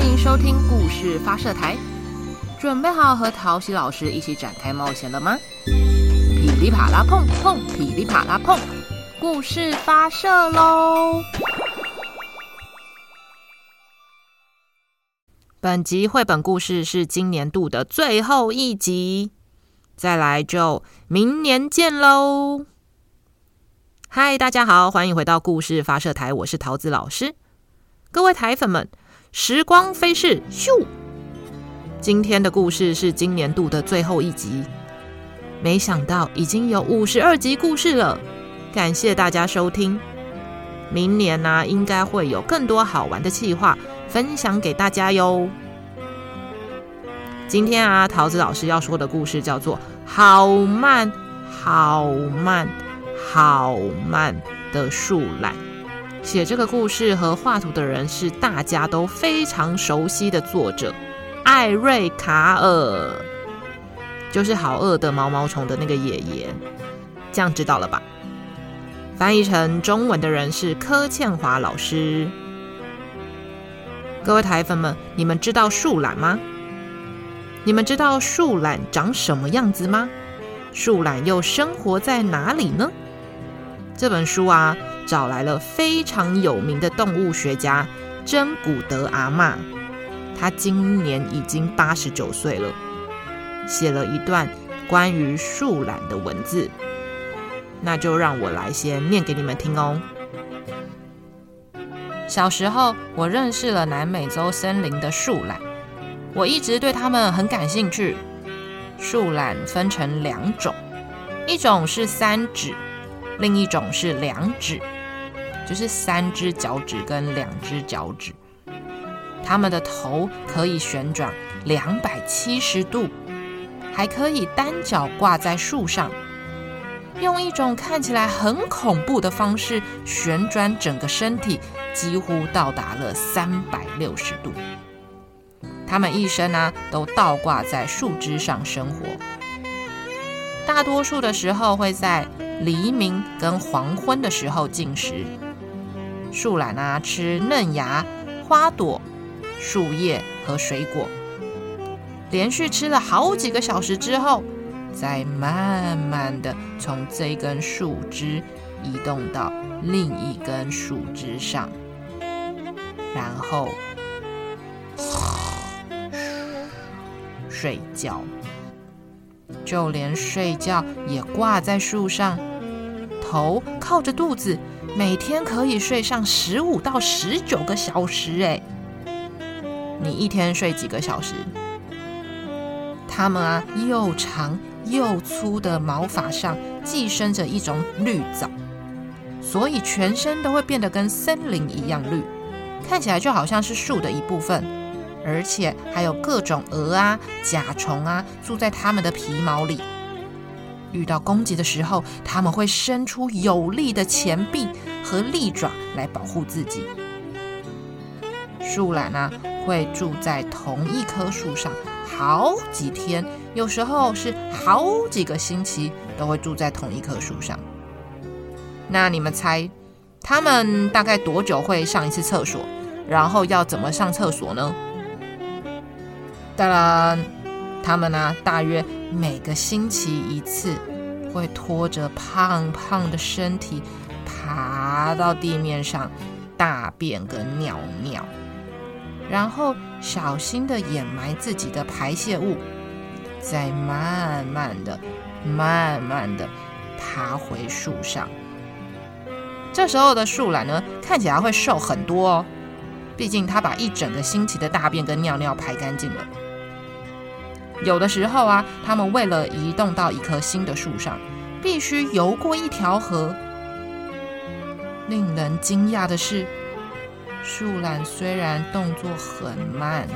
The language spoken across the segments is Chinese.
欢迎收听故事发射台，准备好和陶喜老师一起展开冒险了吗？噼里啪啦碰碰，噼里啪啦碰，故事发射喽！本集绘本故事是今年度的最后一集，再来就明年见喽！嗨，大家好，欢迎回到故事发射台，我是桃子老师。各位台粉们，时光飞逝，咻！今天的故事是今年度的最后一集，没想到已经有五十二集故事了，感谢大家收听。明年呢、啊，应该会有更多好玩的企划。分享给大家哟。今天啊，桃子老师要说的故事叫做《好慢好慢好慢的树懒》。写这个故事和画图的人是大家都非常熟悉的作者艾瑞卡尔，就是好饿的毛毛虫的那个爷爷。这样知道了吧？翻译成中文的人是柯倩华老师。各位台粉们，你们知道树懒吗？你们知道树懒长什么样子吗？树懒又生活在哪里呢？这本书啊，找来了非常有名的动物学家珍古德阿嬷，她今年已经八十九岁了，写了一段关于树懒的文字，那就让我来先念给你们听哦。小时候，我认识了南美洲森林的树懒，我一直对它们很感兴趣。树懒分成两种，一种是三趾，另一种是两趾，就是三只脚趾跟两只脚趾。它们的头可以旋转两百七十度，还可以单脚挂在树上。用一种看起来很恐怖的方式旋转整个身体，几乎到达了三百六十度。它们一生呢、都倒挂在树枝上生活，大多数的时候会在黎明跟黄昏的时候进食。树懒啊吃嫩芽、花朵、树叶和水果，连续吃了好几个小时之后。再慢慢的从这根树枝移动到另一根树枝上，然后睡觉，就连睡觉也挂在树上，头靠着肚子，每天可以睡上十五到十九个小时。哎，你一天睡几个小时？它们啊，又长。又粗的毛发上寄生着一种绿藻，所以全身都会变得跟森林一样绿，看起来就好像是树的一部分。而且还有各种蛾啊、甲虫啊住在它们的皮毛里。遇到攻击的时候，它们会伸出有力的前臂和利爪来保护自己。树懒呢，会住在同一棵树上好几天。有时候是好几个星期都会住在同一棵树上。那你们猜，他们大概多久会上一次厕所？然后要怎么上厕所呢？当然，他们呢，大约每个星期一次，会拖着胖胖的身体爬到地面上大便跟尿尿，然后小心的掩埋自己的排泄物。再慢慢的、慢慢的爬回树上。这时候的树懒呢，看起来会瘦很多哦。毕竟它把一整个星期的大便跟尿尿排干净了。有的时候啊，它们为了移动到一棵新的树上，必须游过一条河。令人惊讶的是，树懒虽然动作很慢。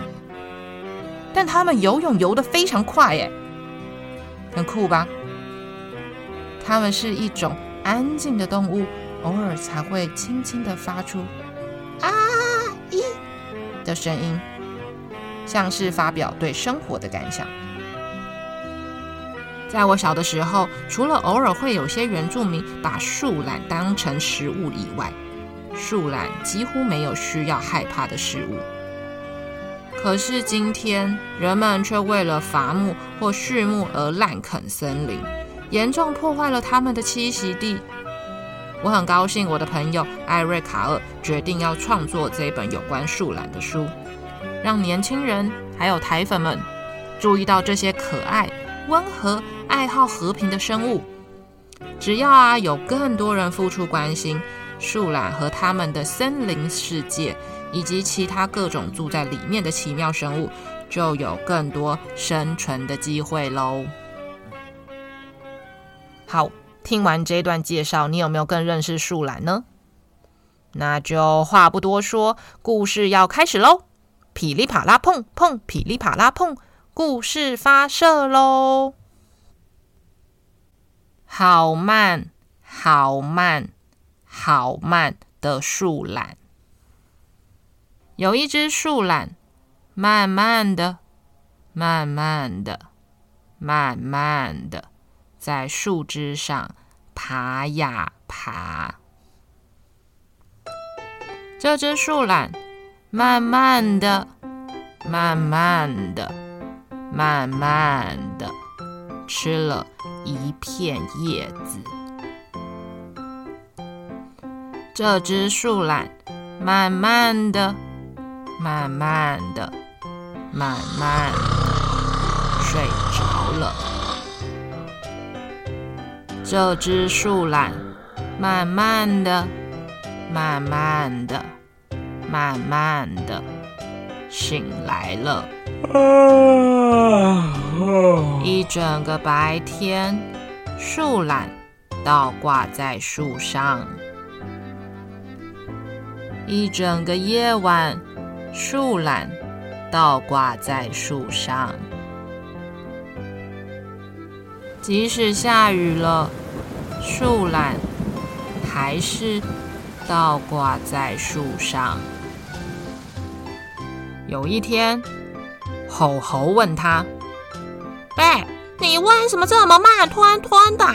但它们游泳游得非常快，耶，很酷吧？它们是一种安静的动物，偶尔才会轻轻地发出“啊咦”的声音，像是发表对生活的感想。在我小的时候，除了偶尔会有些原住民把树懒当成食物以外，树懒几乎没有需要害怕的事物。可是今天人们却为了伐木或畜牧而滥垦森林，严重破坏了他们的栖息地。我很高兴，我的朋友艾瑞卡尔决定要创作这本有关树懒的书，让年轻人还有台粉们注意到这些可爱、温和、爱好和平的生物。只要啊，有更多人付出关心树懒和他们的森林世界，以及其他各种住在里面的奇妙生物，就有更多生存的机会喽。好。听完这段介绍，你有没有更认识树懒呢？那就话不多说，故事要开始喽！噼里啪啦碰碰，噼里啪啦碰，故事发射喽！好慢，好慢，好慢的树懒。有一只树懒，慢慢的，慢慢的，慢慢的。在树枝上爬呀爬，这只树懒慢慢的、慢慢的、慢慢的吃了一片叶子。这只树懒慢慢的、慢慢的、慢慢的睡着了。这只树懒慢慢的、慢慢的、慢慢的醒来了。一整个白天，树懒倒挂在树上；一整个夜晚，树懒倒挂在树上。即使下雨了，树懒还是倒挂在树上。有一天，吼吼问他：“哎，你为什么这么慢吞吞的？”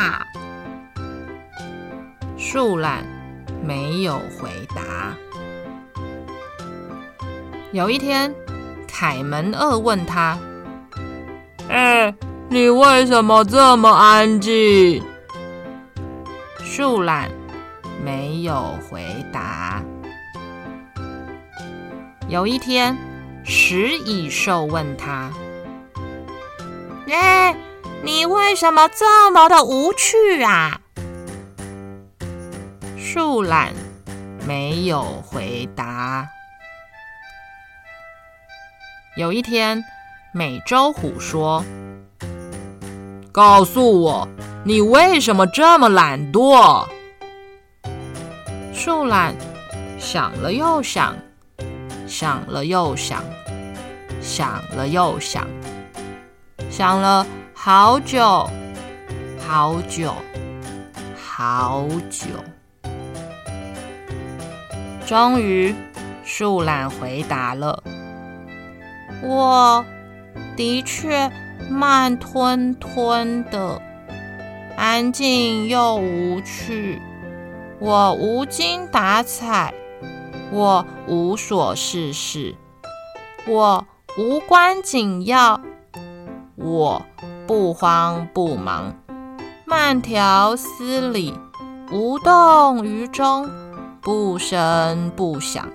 树懒没有回答。有一天，凯门鳄问他：“哎？”你为什么这么安静？树懒没有回答。有一天，食蚁兽问他：“哎，你为什么这么的无趣啊？”树懒没有回答。有一天，美洲虎说。告诉我，你为什么这么懒惰？树懒想了又想，想了又想，想了又想，想了好久，好久，好久。终于，树懒回答了：“我的确。”慢吞吞的，安静又无趣。我无精打采，我无所事事，我无关紧要，我不慌不忙，慢条斯理，无动于衷，不声不响，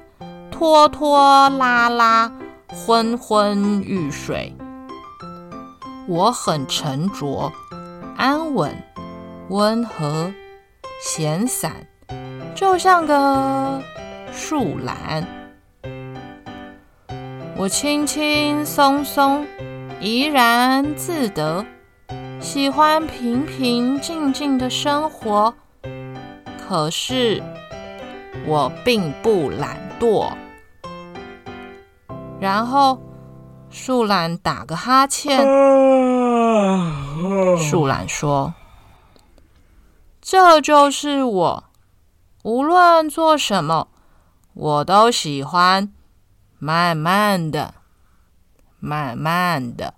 拖拖拉拉，昏昏欲睡。我很沉着、安稳、温和、闲散，就像个树懒。我轻轻松松、怡然自得，喜欢平平静静的生活。可是我并不懒惰。然后。树懒打个哈欠。树懒说：“这就是我，无论做什么，我都喜欢慢慢的、慢慢的、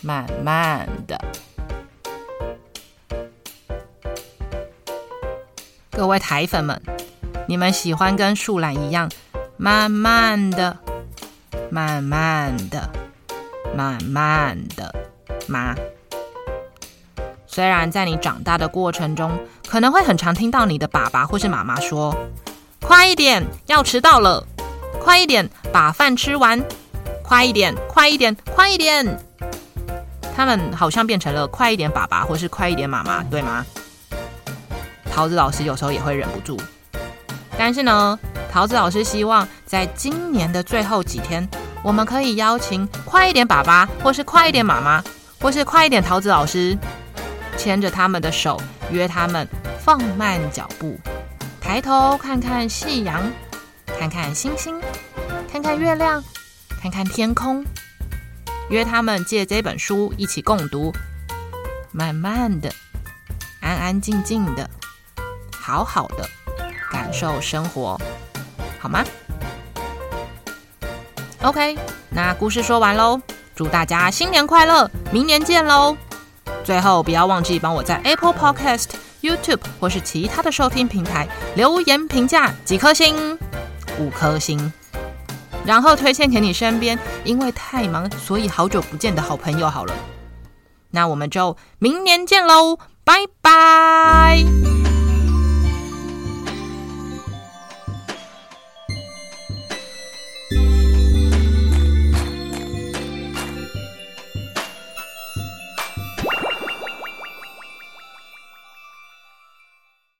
慢慢的。”各位台粉们，你们喜欢跟树懒一样慢慢的？慢慢的，慢慢的，吗。虽然在你长大的过程中，可能会很常听到你的爸爸或是妈妈说：“快一点，要迟到了！快一点，把饭吃完！快一点，快一点，快一点！”他们好像变成了“快一点，爸爸”或是“快一点，妈妈”，对吗？桃子老师有时候也会忍不住，但是呢，桃子老师希望在今年的最后几天，我们可以邀请快一点爸爸，或是快一点妈妈，或是快一点桃子老师，牵着他们的手，约他们放慢脚步，抬头看看夕阳，看看星星，看月亮，看看天空，约他们借这本书一起共读，慢慢的，安安静静的，好好的感受生活。好吗？OK，那故事说完喽，祝大家新年快乐，明年见喽！最后不要忘记帮我在 Apple Podcast、YouTube 或是其他的收听平台留言评价几颗星，五颗星，然后推荐给你身边因为太忙所以好久不见的好朋友好了。那我们就明年见喽，拜拜。